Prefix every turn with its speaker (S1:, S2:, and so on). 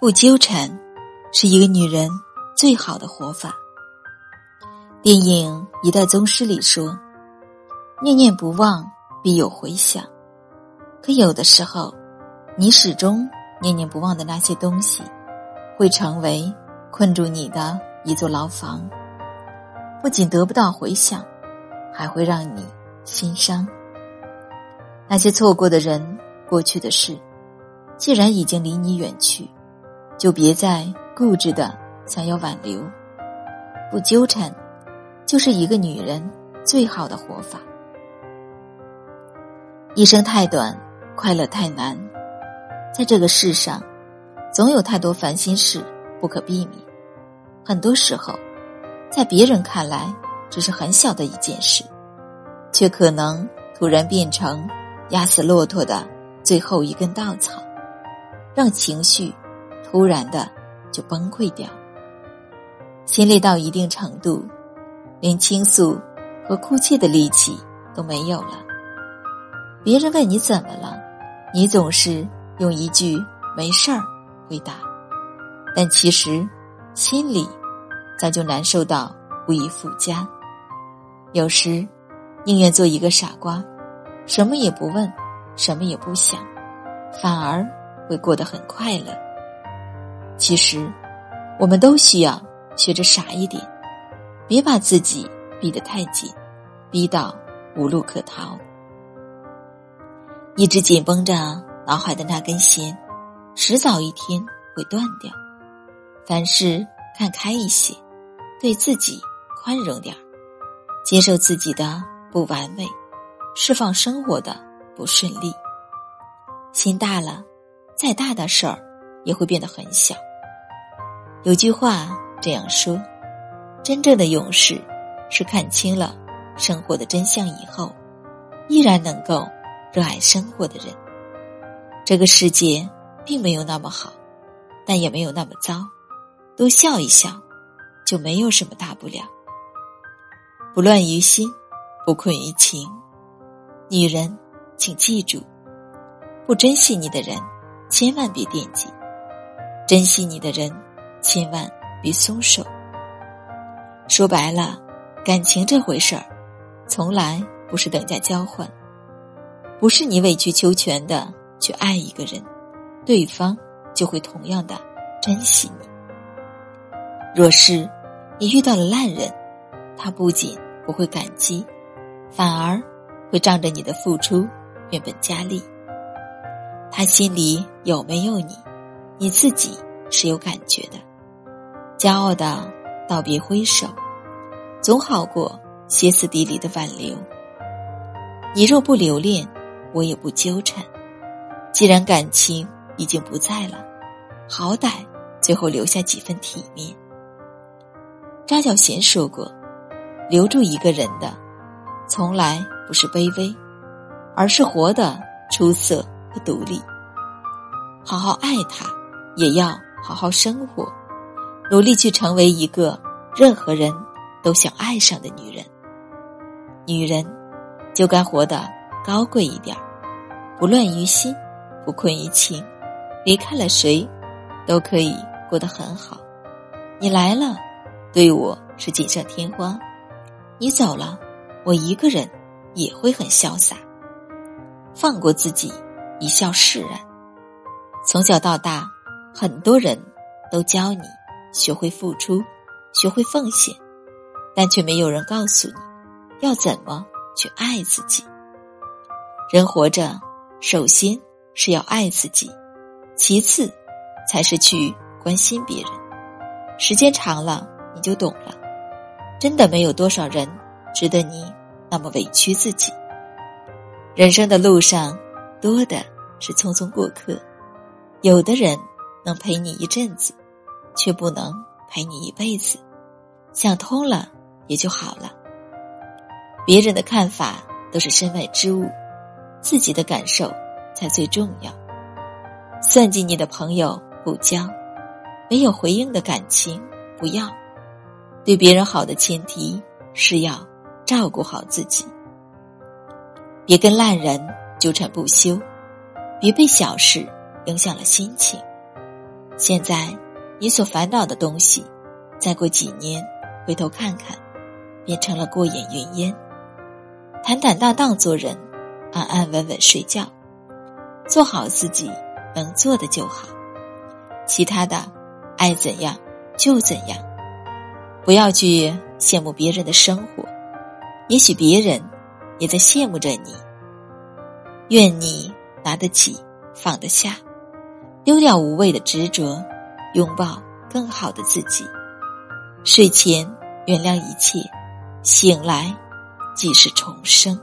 S1: 不纠缠，是一个女人最好的活法。电影《一代宗师》里说：“念念不忘，必有回响。”可有的时候，你始终念念不忘的那些东西，会成为困住你的一座牢房。不仅得不到回响，还会让你心伤。那些错过的人、过去的事，既然已经离你远去。就别再固执的想要挽留，不纠缠，就是一个女人最好的活法。一生太短，快乐太难，在这个世上，总有太多烦心事不可避免。很多时候，在别人看来只是很小的一件事，却可能突然变成压死骆驼的最后一根稻草，让情绪。突然的就崩溃掉，心累到一定程度，连倾诉和哭泣的力气都没有了。别人问你怎么了，你总是用一句“没事儿”回答，但其实心里早就难受到无以复加。有时宁愿做一个傻瓜，什么也不问，什么也不想，反而会过得很快乐。其实，我们都需要学着傻一点，别把自己逼得太紧，逼到无路可逃。一直紧绷着脑海的那根弦，迟早一天会断掉。凡事看开一些，对自己宽容点儿，接受自己的不完美，释放生活的不顺利。心大了，再大的事儿也会变得很小。有句话这样说：“真正的勇士，是看清了生活的真相以后，依然能够热爱生活的人。这个世界并没有那么好，但也没有那么糟，多笑一笑，就没有什么大不了。不乱于心，不困于情。女人，请记住，不珍惜你的人，千万别惦记；珍惜你的人。”千万别松手。说白了，感情这回事儿，从来不是等价交换，不是你委曲求全的去爱一个人，对方就会同样的珍惜你。若是你遇到了烂人，他不仅不会感激，反而会仗着你的付出变本加厉。他心里有没有你，你自己是有感觉的。骄傲的道别挥手，总好过歇斯底里的挽留。你若不留恋，我也不纠缠。既然感情已经不在了，好歹最后留下几分体面。张小贤说过：“留住一个人的，从来不是卑微，而是活得出色和独立。好好爱他，也要好好生活。”努力去成为一个任何人都想爱上的女人。女人就该活得高贵一点不乱于心，不困于情。离开了谁，都可以过得很好。你来了，对我是锦上添花；你走了，我一个人也会很潇洒。放过自己，一笑释然。从小到大，很多人都教你。学会付出，学会奉献，但却没有人告诉你，要怎么去爱自己。人活着，首先是要爱自己，其次才是去关心别人。时间长了，你就懂了，真的没有多少人值得你那么委屈自己。人生的路上，多的是匆匆过客，有的人能陪你一阵子。却不能陪你一辈子，想通了也就好了。别人的看法都是身外之物，自己的感受才最重要。算计你的朋友不交，没有回应的感情不要。对别人好的前提是要照顾好自己，别跟烂人纠缠不休，别被小事影响了心情。现在你所烦恼的东西，再过几年回头看看，变成了过眼云烟。坦坦荡荡做人，安安稳稳睡觉，做好自己能做的就好，其他的爱怎样就怎样。不要去羡慕别人的生活，也许别人也在羡慕着你。愿你拿得起，放得下，丢掉无谓的执着，拥抱更好的自己。睡前原谅一切，醒来即是重生。